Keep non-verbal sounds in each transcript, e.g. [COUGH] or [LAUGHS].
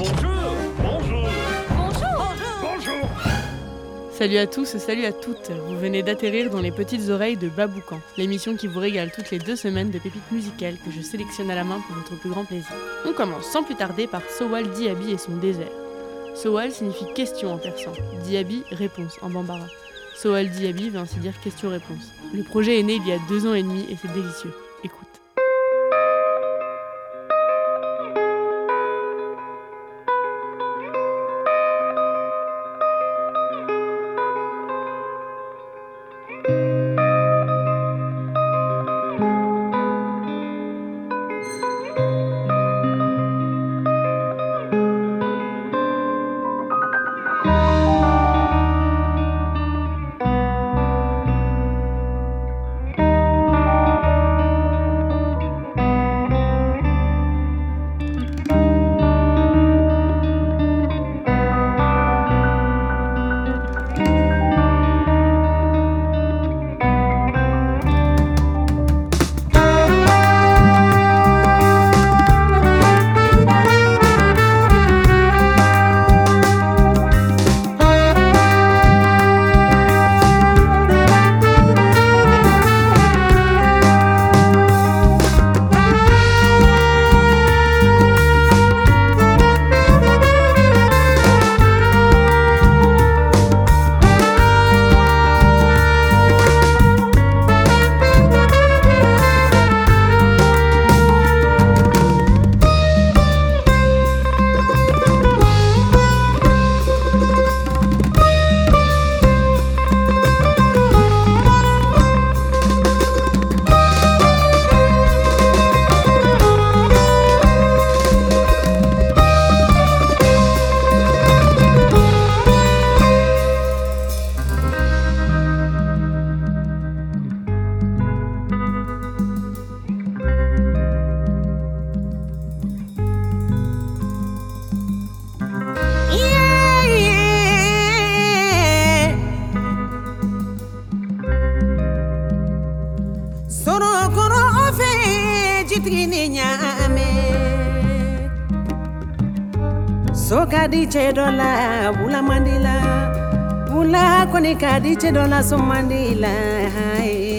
Bonjour Bonjour Bonjour Bonjour Salut à tous, salut à toutes. Vous venez d'atterrir dans les petites oreilles de Baboucan, l'émission qui vous régale toutes les deux semaines de pépites musicales que je sélectionne à la main pour votre plus grand plaisir. On commence sans plus tarder par Sowal Diaby et son désert. Sowal signifie question en persan, Diaby réponse en bambara. Sowal Diaby veut ainsi dire question-réponse. Le projet est né il y a deux ans et demi et c'est délicieux. dice dola bula mandila. Bula konika dice dola so mandila hai.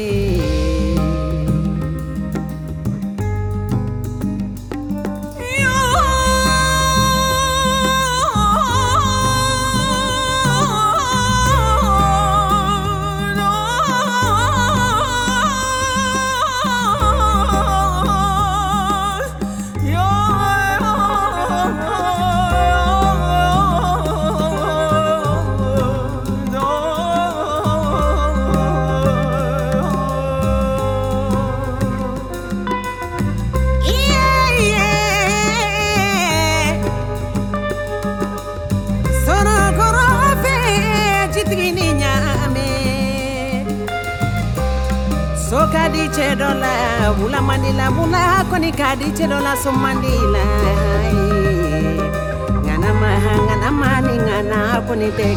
kadi cɛdɔ la bula mandila bula kɔni kadi cɛdɔ la so mandi la ŋanama ŋanama ni ŋana kɔni tɛ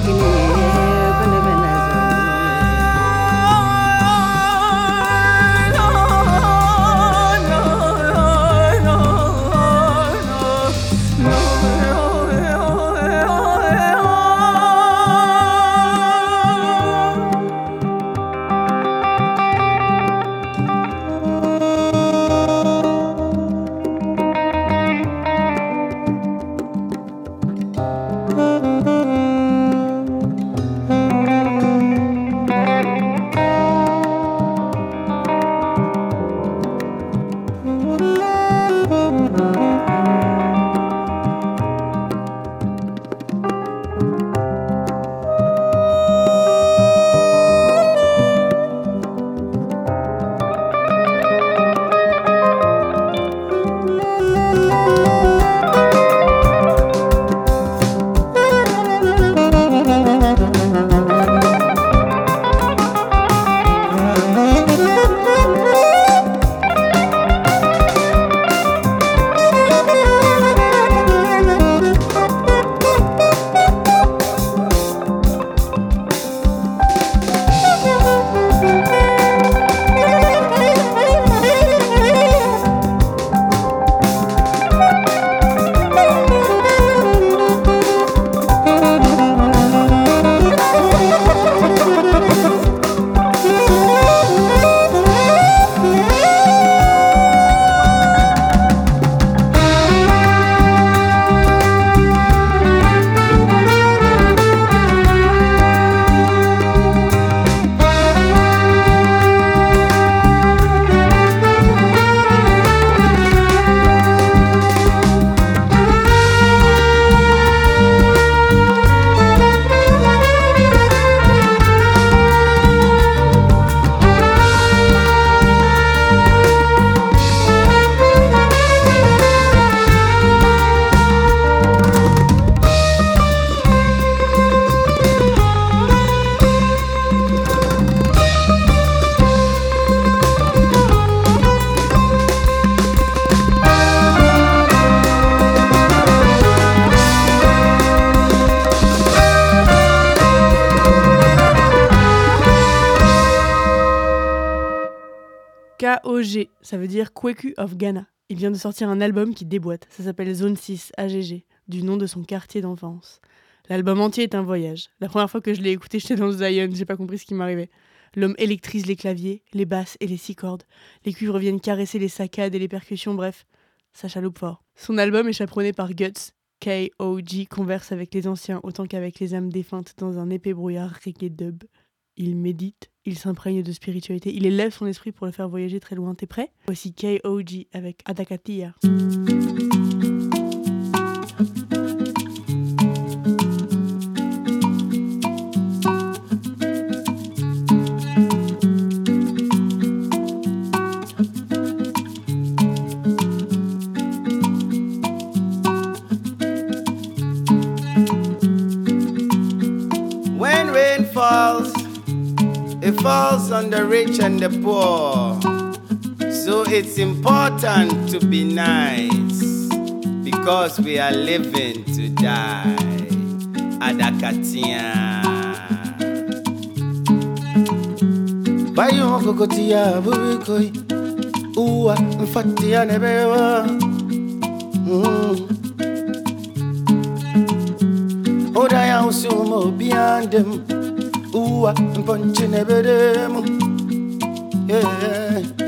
ça veut dire Kweku of Ghana. Il vient de sortir un album qui déboîte, ça s'appelle Zone 6 AGG, du nom de son quartier d'enfance. L'album entier est un voyage. La première fois que je l'ai écouté, j'étais dans le Zion, j'ai pas compris ce qui m'arrivait. L'homme électrise les claviers, les basses et les six cordes. Les cuivres viennent caresser les saccades et les percussions, bref, ça chaloupe fort. Son album est chaperonné par Guts. K.O.G. converse avec les anciens autant qu'avec les âmes défuntes dans un épais brouillard reggae dub. Il médite, il s'imprègne de spiritualité, il élève son esprit pour le faire voyager très loin. T'es prêt? Voici K.O.G. avec Adakatia. And the poor. So it's important to be nice because we are living to die. Adakatia. Bayo kokotia bubikoi. Uwa mfatia nebewa. Mm. Oda ya usumo biandem Uwa mponche nebedem yeah.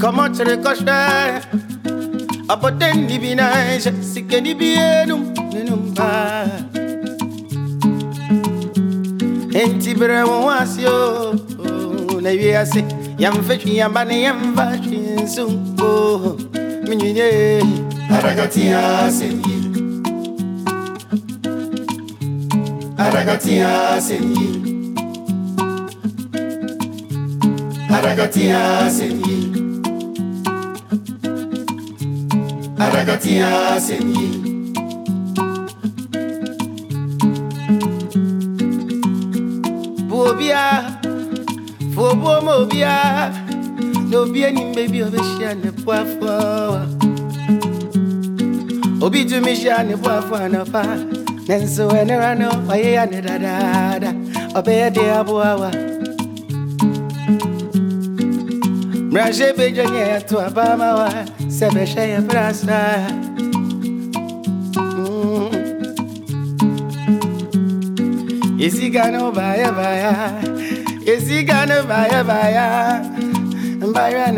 Comment tu le coches Apporter une divinage, c'est que ni bien nous, ne nous pas. Un petit brin, on va s'y aller, Oh, minune. Aragatia, c'est Aragatia, c'est Aragatia Senyi. Aragatia Senyi. Bobia, Fobo Mobia, no being baby of a shan a poafo. Obi to me shan a poafo and a fa. Then so when I run off, I hear another. Obey a dear boa. Mraje beja nye bama wa prasa. Mm. Baya baya baya baya Mbaya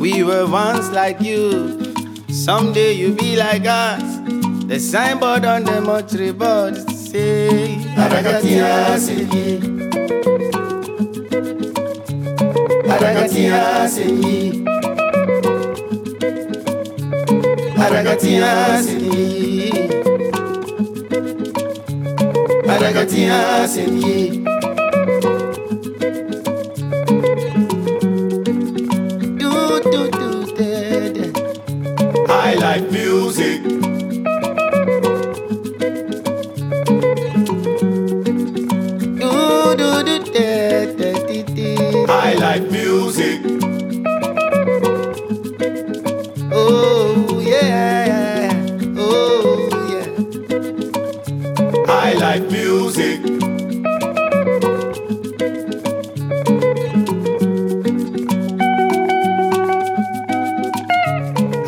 We were once like you Someday you be like us. The signboard on the mortuary board say harakati seni, sanyi seni, ya seni. harakati ya Oh yeah. Oh yeah. I like music.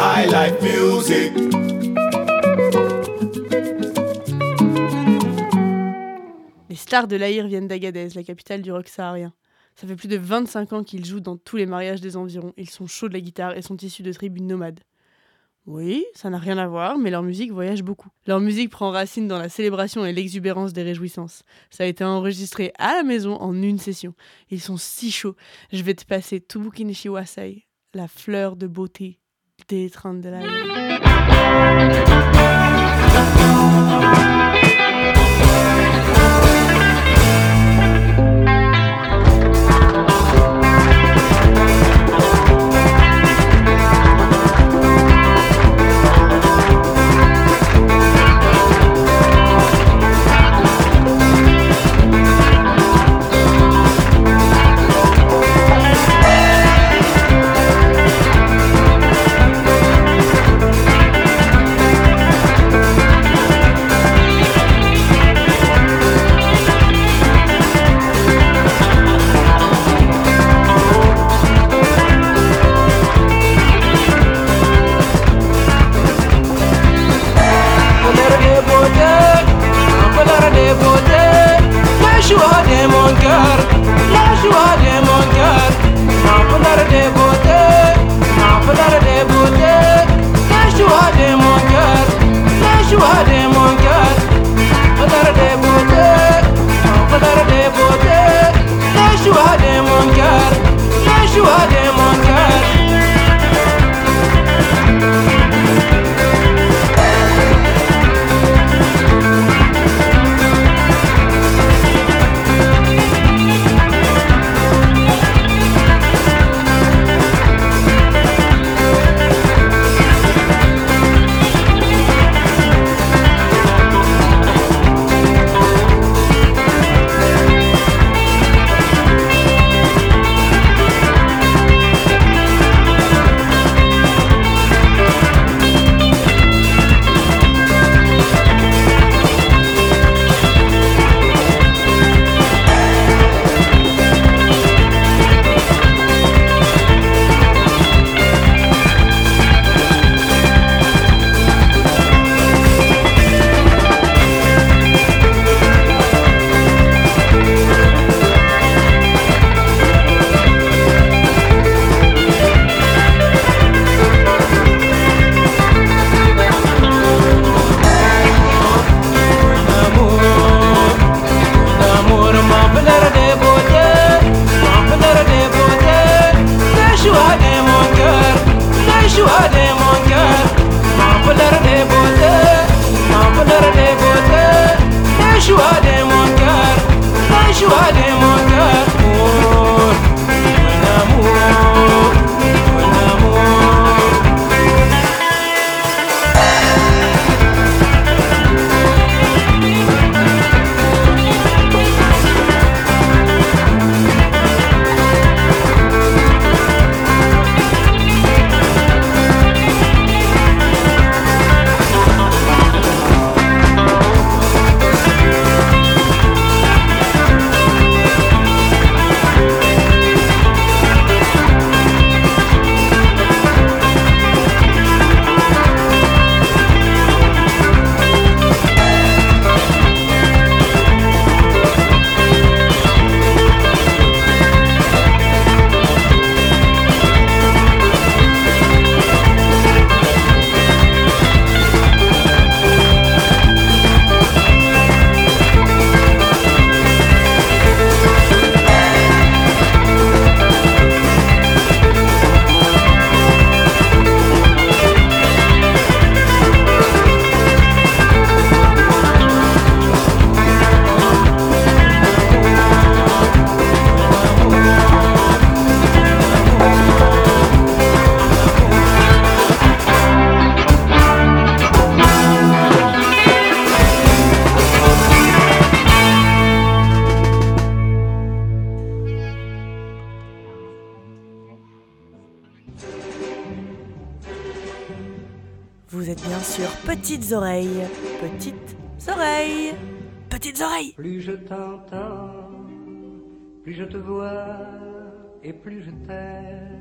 I like music. Les stars de l'Aïr viennent d'Agadez, la capitale du rock saharien. Ça fait plus de 25 ans qu'ils jouent dans tous les mariages des environs. Ils sont chauds de la guitare et sont issus de tribus nomades. Oui, ça n'a rien à voir, mais leur musique voyage beaucoup. Leur musique prend racine dans la célébration et l'exubérance des réjouissances. Ça a été enregistré à la maison en une session. Ils sont si chauds. Je vais te passer Tubuki Nishiwasai, la fleur de beauté des trains de la petites oreilles, petites oreilles, petites oreilles. Plus je t'entends, plus je te vois et plus je t'aime.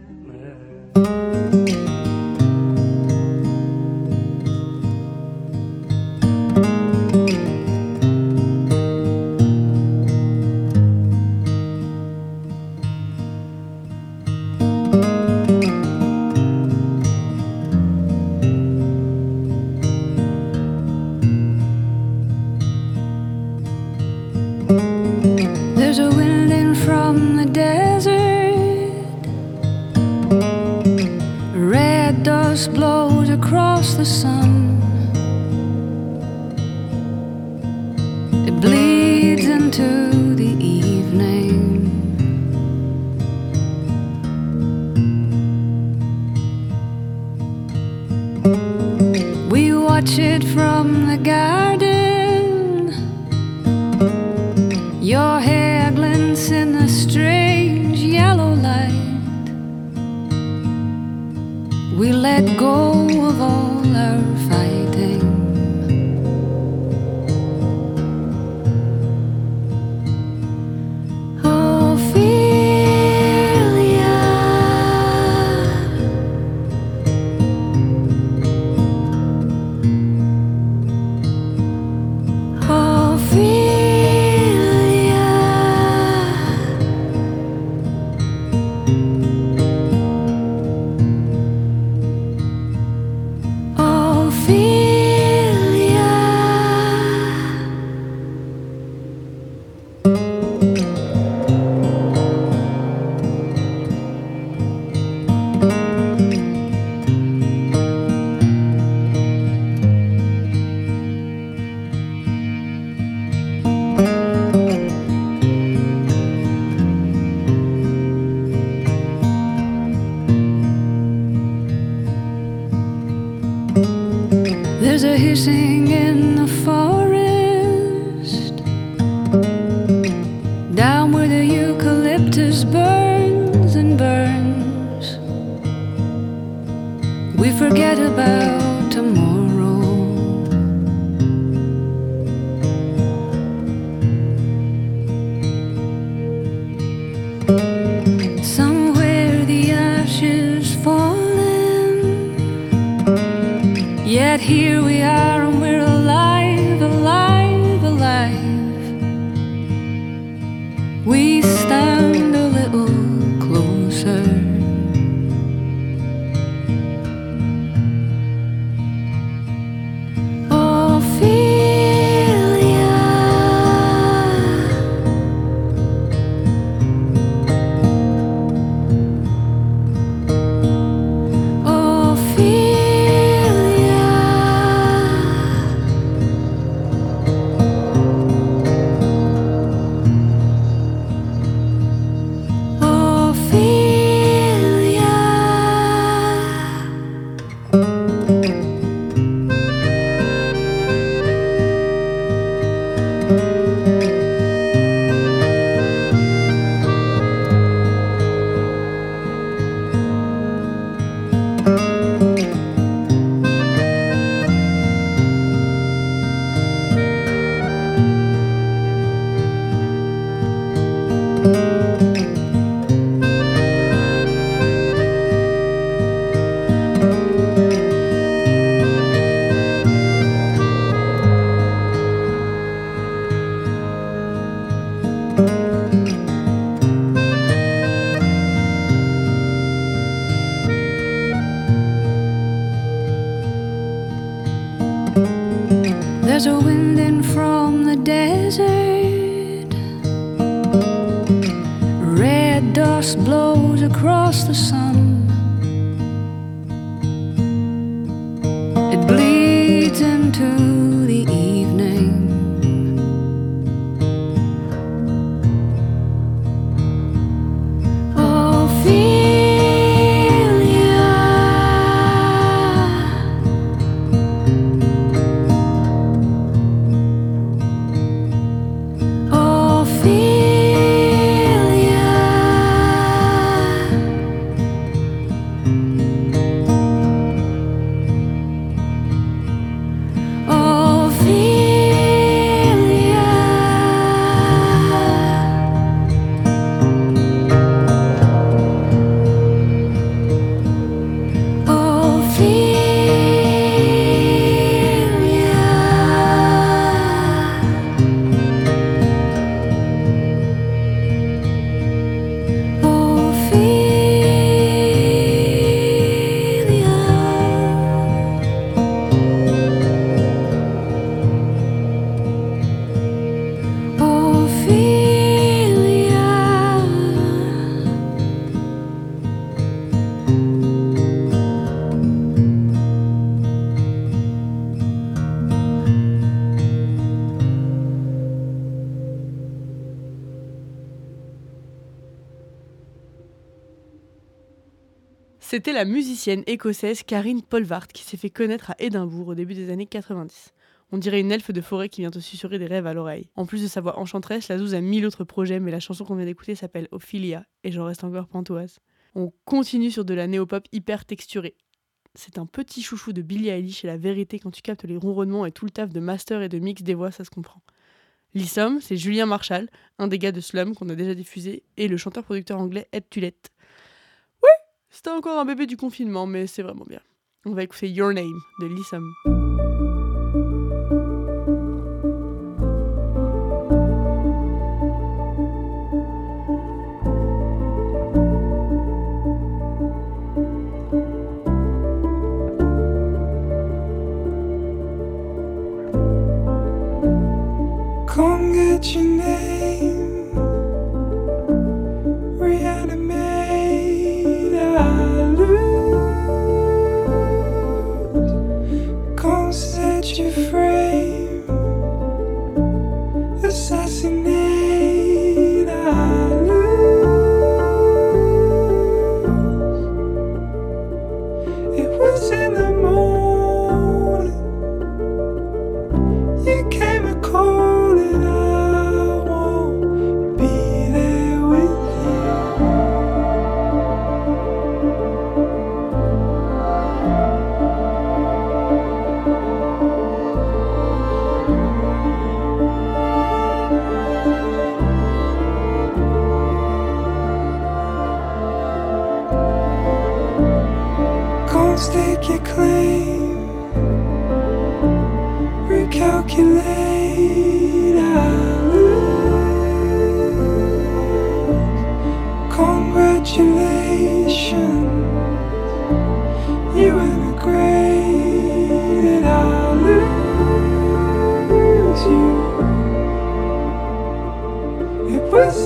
La musicienne écossaise Karine Polvart qui s'est fait connaître à Édimbourg au début des années 90. On dirait une elfe de forêt qui vient te susurrer des rêves à l'oreille. En plus de sa voix enchanteresse, la Zouze a mille autres projets, mais la chanson qu'on vient d'écouter s'appelle Ophelia, et j'en reste encore pantoise. On continue sur de la néopop hyper texturée. C'est un petit chouchou de Billie Eilish et la vérité quand tu captes les ronronnements et tout le taf de master et de mix des voix, ça se comprend. L'Issom, c'est Julien Marshall, un des gars de Slum qu'on a déjà diffusé, et le chanteur-producteur anglais Ed Tulette. C'était encore un bébé du confinement, mais c'est vraiment bien. On va écouter Your Name de name,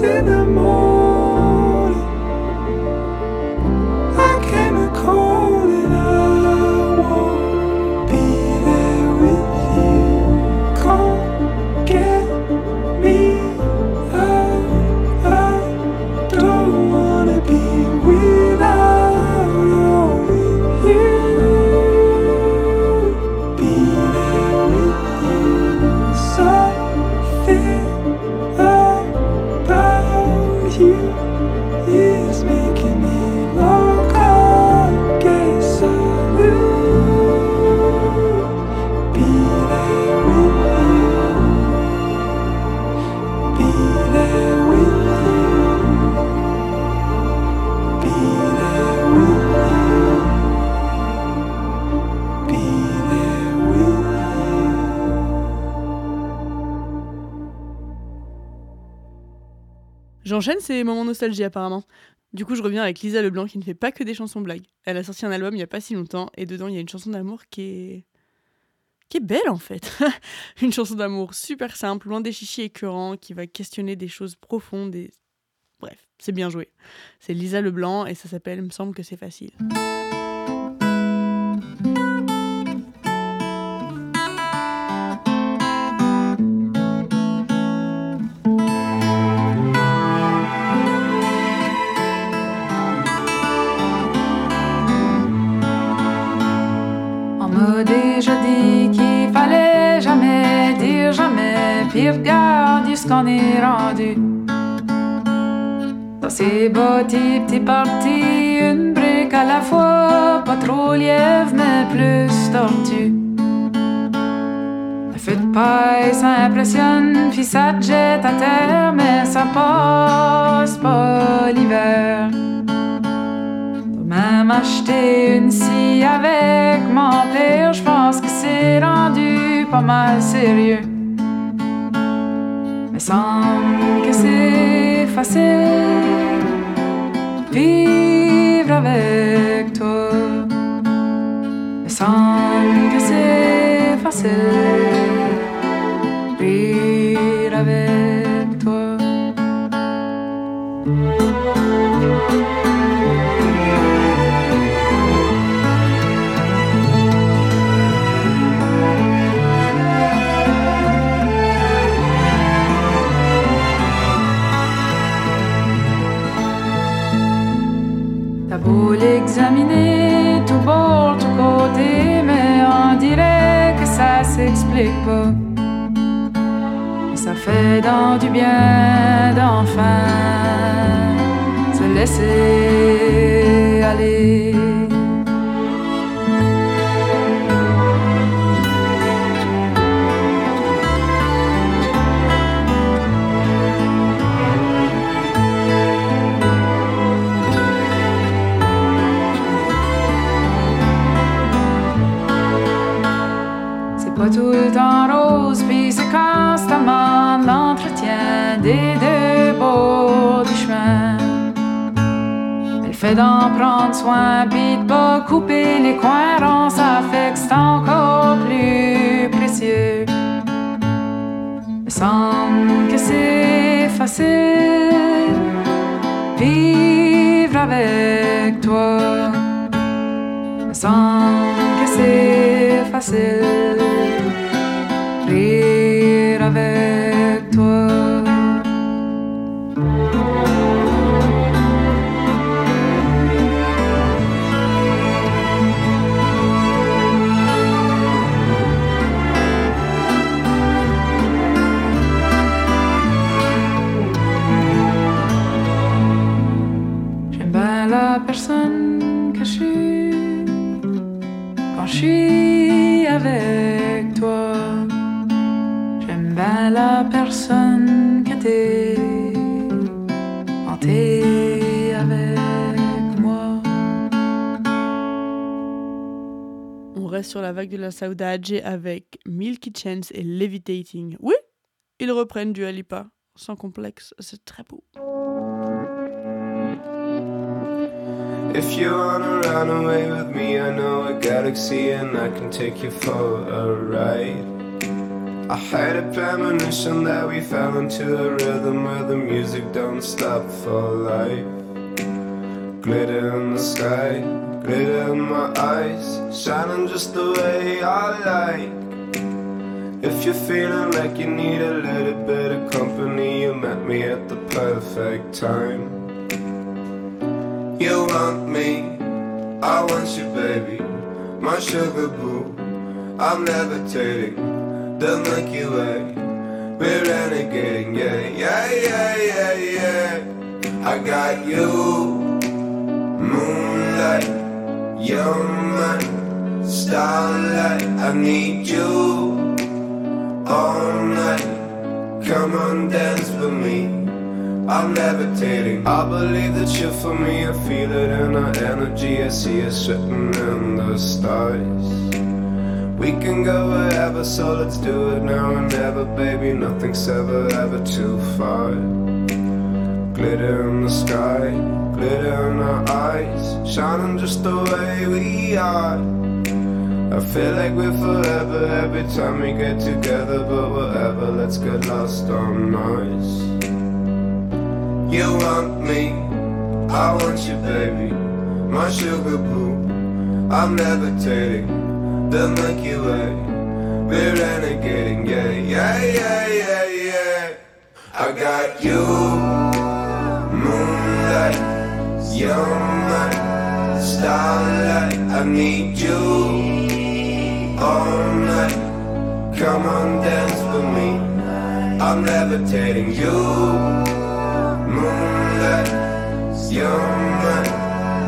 in the morning. J'enchaîne ces moments nostalgie apparemment. Du coup, je reviens avec Lisa Leblanc qui ne fait pas que des chansons blagues. Elle a sorti un album il y a pas si longtemps et dedans il y a une chanson d'amour qui est qui est belle en fait. [LAUGHS] Une chanson d'amour super simple, loin des chichis écœurants, qui va questionner des choses profondes et... Bref, c'est bien joué. C'est Lisa Leblanc et ça s'appelle Me semble que c'est facile. Déjà dit qu'il fallait jamais dire jamais, puis regarde ce qu'on est rendu. Dans ces petits petits partis, une brique à la fois, pas trop lièvre, mais plus tortue. Le feu de paille, ça impressionne, puis ça te jette à terre, mais ça passe pas l'hiver. Même acheter une scie avec mon père, je pense que c'est rendu pas mal sérieux. Mais semble que c'est facile vivre avec toi. Mais semble que c'est facile Mais ça fait dans du bien d'enfin se laisser aller. Soin, puis de couper les coins ronds, ça fait que c'est encore plus précieux. Me semble que c'est facile vivre avec toi. Me semble que c'est facile sur la vague de la saudade avec Milky Chance et Levitating. Oui, ils reprennent du Alipa, sans complexe, c'est très beau. If you wanna run away with me, I know a galaxy and I can take you for a ride. I had a premonition that we fell into a rhythm where the music don't stop for life. Glitter in the sky, glitter in my eyes, shining just the way I like. If you're feeling like you need a little bit of company, you met me at the perfect time. You want me, I want you, baby. My sugar boo, I'm levitating. The Milky Way, we're renegading, yeah, yeah, yeah, yeah, yeah. I got you, moonlight, you're my starlight. I need you all night. Come on, dance with me. I'm levitating. I believe that you're for me. I feel it in our energy. I see it written in the stars. We can go wherever, so let's do it now and never, baby. Nothing's ever, ever too far. Glitter in the sky, glitter in our eyes, shining just the way we are. I feel like we're forever every time we get together, but whatever, let's get lost on us. You want me, I want you, baby, my sugar boo. I'm levitating the Milky Way. We're renegading, yeah, yeah, yeah, yeah, yeah. I got you, moonlight, you're my starlight. I need you all night. Come on, dance with me. I'm levitating you, moonlight, you're my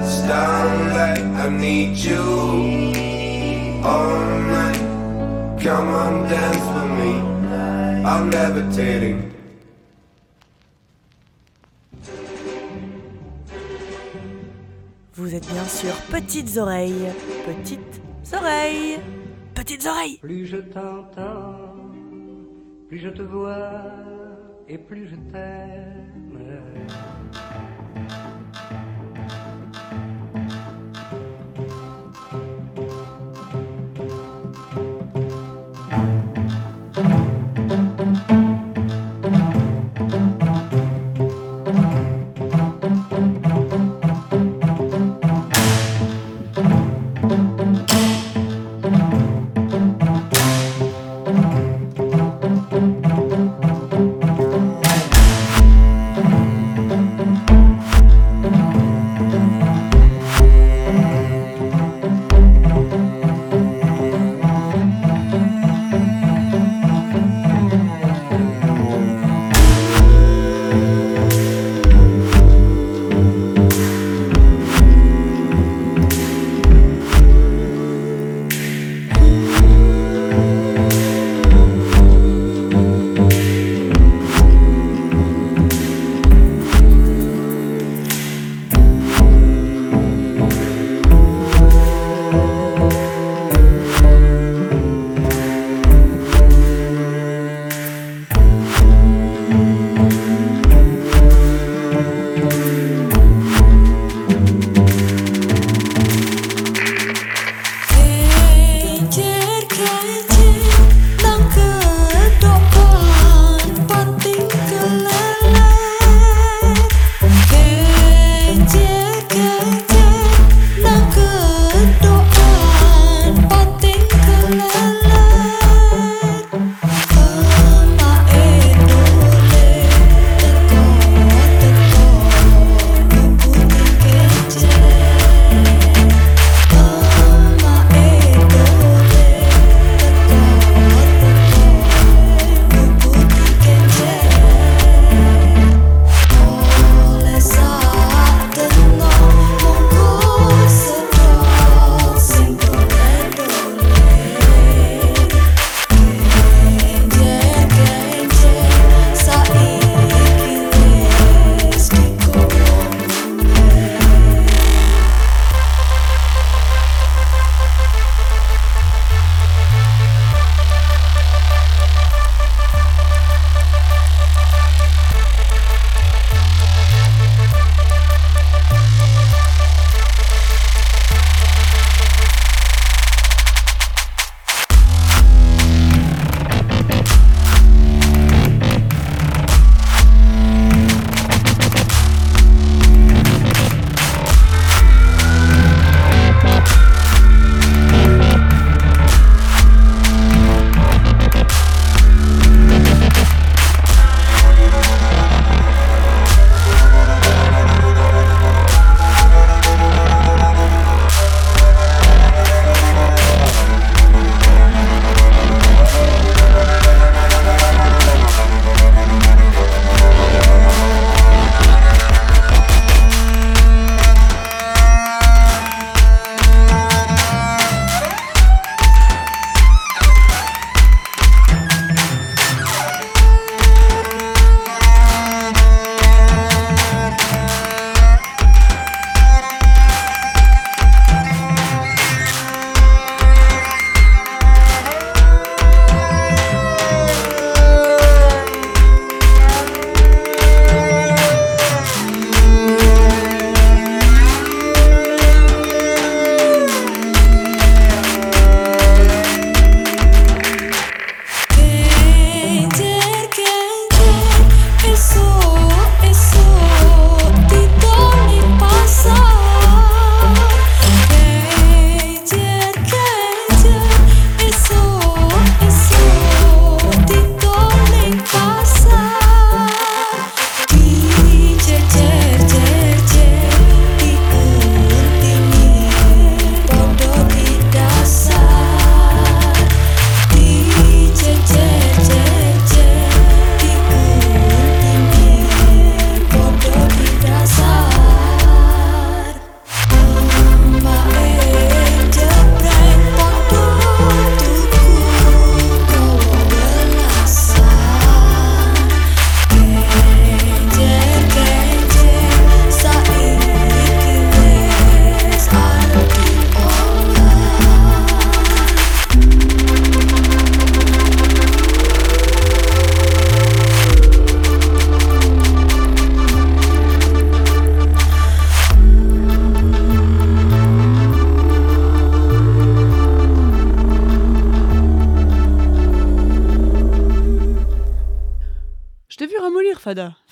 starlight. I need you all night. Come on, dance with me. I'm levitating. Vous êtes bien sûr petites oreilles, petites oreilles, petites oreilles. Plus je t'entends, plus je te vois et plus je t'aime.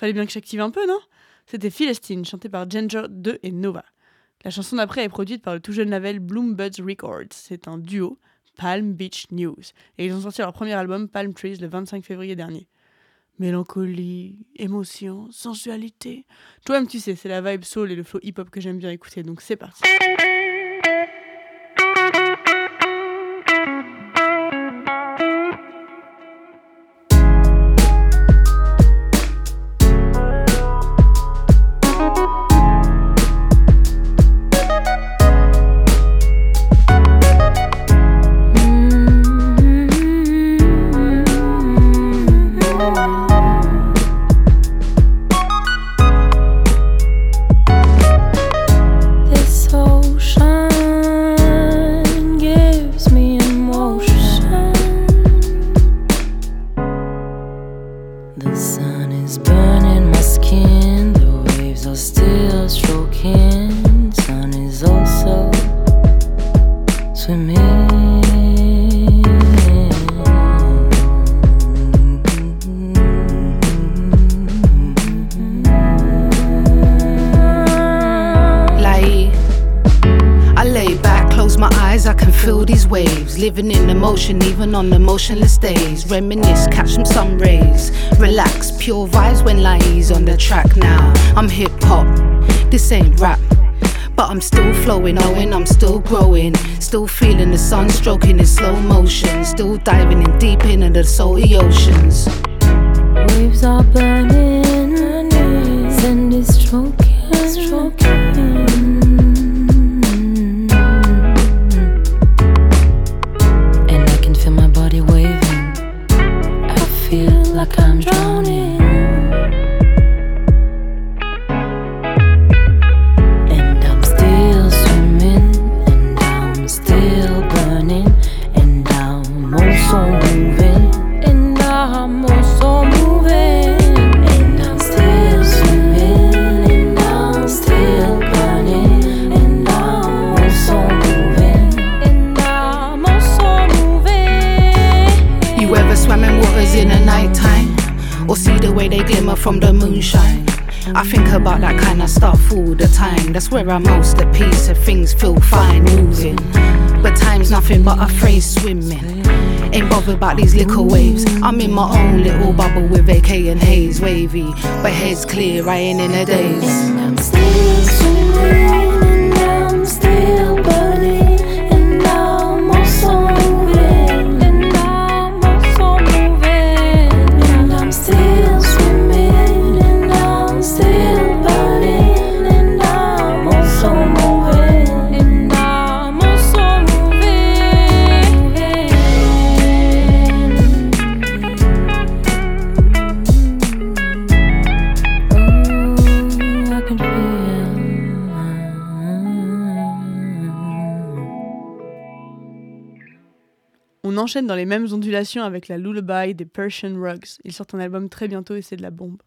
Fallait bien que j'active un peu, non? C'était Philistine, chanté par Ginger 2 et Nova. La chanson d'après est produite par le tout jeune label Bloombuds Records. C'est un duo, Palm Beach News. Et ils ont sorti leur premier album, Palm Trees, le 25 février dernier. Mélancolie, émotion, sensualité. Toi-même, tu sais, c'est la vibe soul et le flow hip-hop que j'aime bien écouter, donc c'est parti. Living in emotion, even on the motionless days. Reminisce, catch some sun rays. Relax, pure vibes when Lai's on the track now. I'm hip hop, this ain't rap. But I'm still flowing, knowing I'm still growing. Still feeling the sun stroking in slow motion. Still diving in deep into the salty oceans. Waves are burning, sand is stroking, stroking. You ever swam in waters in the nighttime? Or see the way they glimmer from the moonshine? I think about that kind of stuff all the time. That's where I'm most at peace and things feel fine moving. But time's nothing but a phrase swimming. Bothered about these little waves. I'm in my own little bubble with AK and haze wavy. But head's clear, I ain't in a daze. Enchaîne dans les mêmes ondulations avec la Lullaby des Persian Rugs. Ils sortent un album très bientôt et c'est de la bombe.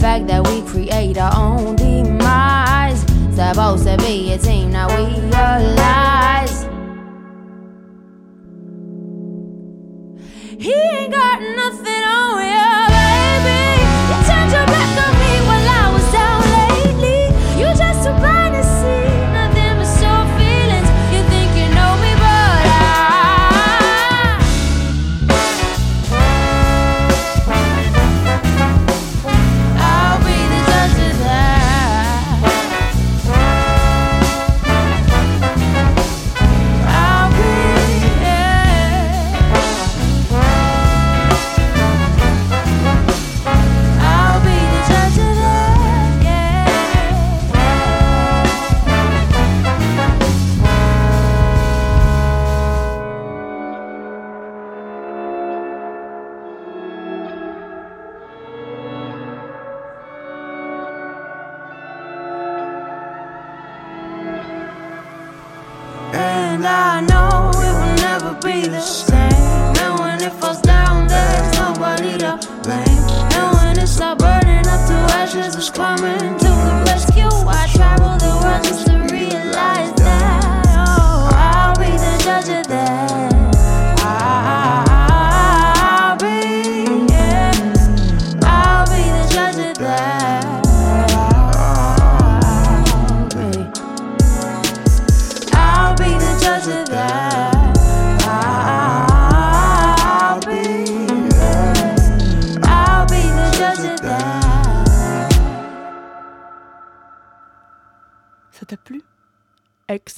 Fact that we create our own demise. Supposed to be a team, now we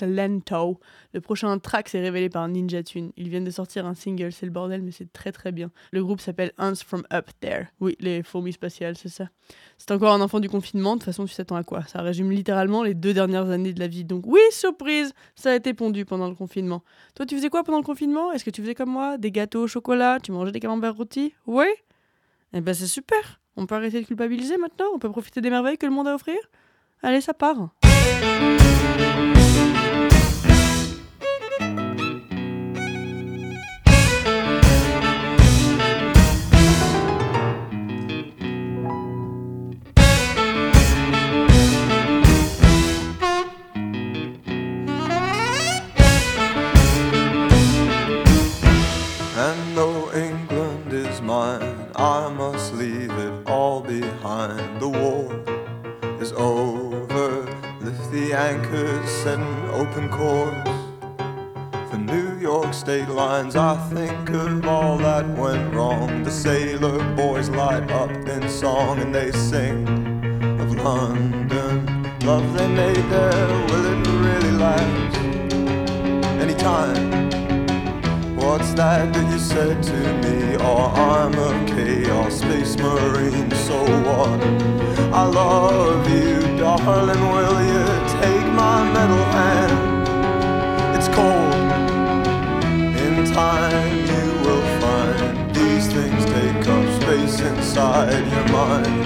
Excellento. Le prochain track s'est révélé par Ninja Tune. Ils viennent de sortir un single, c'est le bordel, mais c'est très très bien. Le groupe s'appelle Ants from Up There. Oui, les fourmis spatiales, c'est ça. C'est encore un enfant du confinement, de toute façon, tu t'attends à quoi? Ça résume littéralement les deux dernières années de la vie. Donc, oui, surprise, ça a été pondu pendant le confinement. Toi, tu faisais quoi pendant le confinement? Est-ce que tu faisais comme moi Des gâteaux au chocolat? Tu mangeais des camemberts rôtis? Oui Eh ben, c'est super. On peut arrêter de culpabiliser maintenant? On peut profiter des merveilles que le monde a à offrir? Allez, ça part. Anchors, set an open course. For New York state lines, I think of all that went wrong. The sailor boys light up in song and they sing of London. Love they made there, will it really last? Anytime. What's that that you said to me? Oh, I'm a chaos space marine, so what? I love you, darling. Will you take my metal hand? It's cold. In time, you will find these things take up space inside your mind,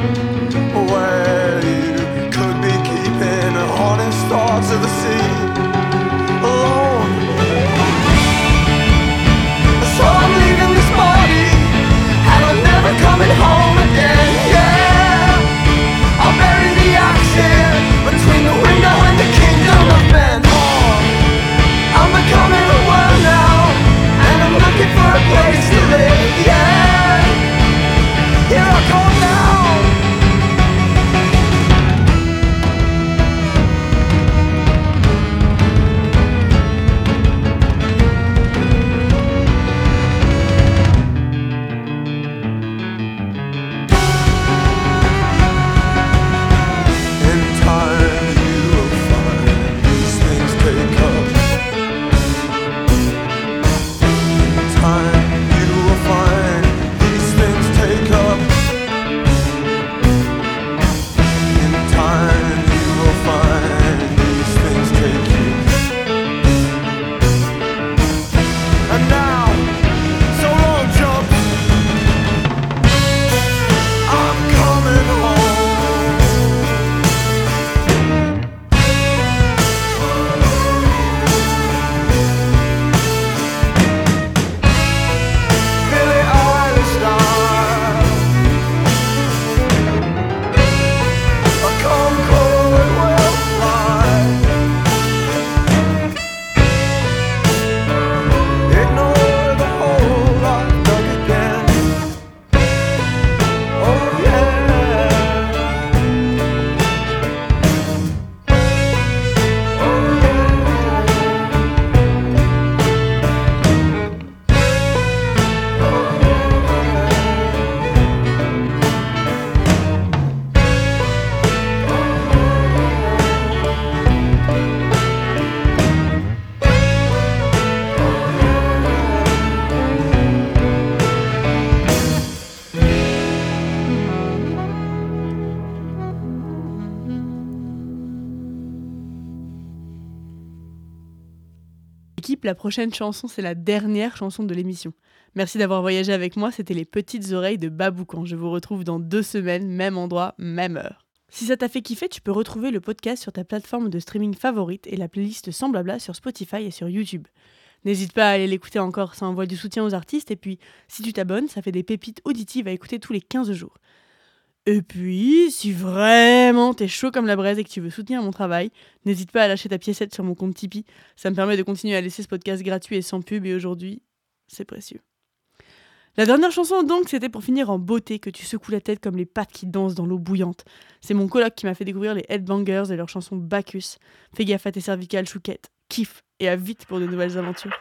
where you could be keeping honest thoughts of the sea alone. So I'm leaving this body And I'm never coming home la prochaine chanson, c'est la dernière chanson de l'émission. Merci d'avoir voyagé avec moi, c'était les petites oreilles de Baboucan. Je vous retrouve dans deux semaines, même endroit, même heure. Si ça t'a fait kiffer, tu peux retrouver le podcast sur ta plateforme de streaming favorite et la playlist sans blabla sur Spotify et sur YouTube. N'hésite pas à aller l'écouter encore, ça envoie du soutien aux artistes et puis si tu t'abonnes, ça fait des pépites auditives à écouter tous les 15 jours. Et puis, si vraiment t'es chaud comme la braise et que tu veux soutenir mon travail, n'hésite pas à lâcher ta piécette sur mon compte Tipeee. Ça me permet de continuer à laisser ce podcast gratuit et sans pub et aujourd'hui, c'est précieux. La dernière chanson donc, c'était pour finir en beauté, que tu secoues la tête comme les pattes qui dansent dans l'eau bouillante. C'est mon coloc qui m'a fait découvrir les Headbangers et leur chanson Bacchus. Fais gaffe à tes cervicales chouquettes, kiffe et à vite pour de nouvelles aventures.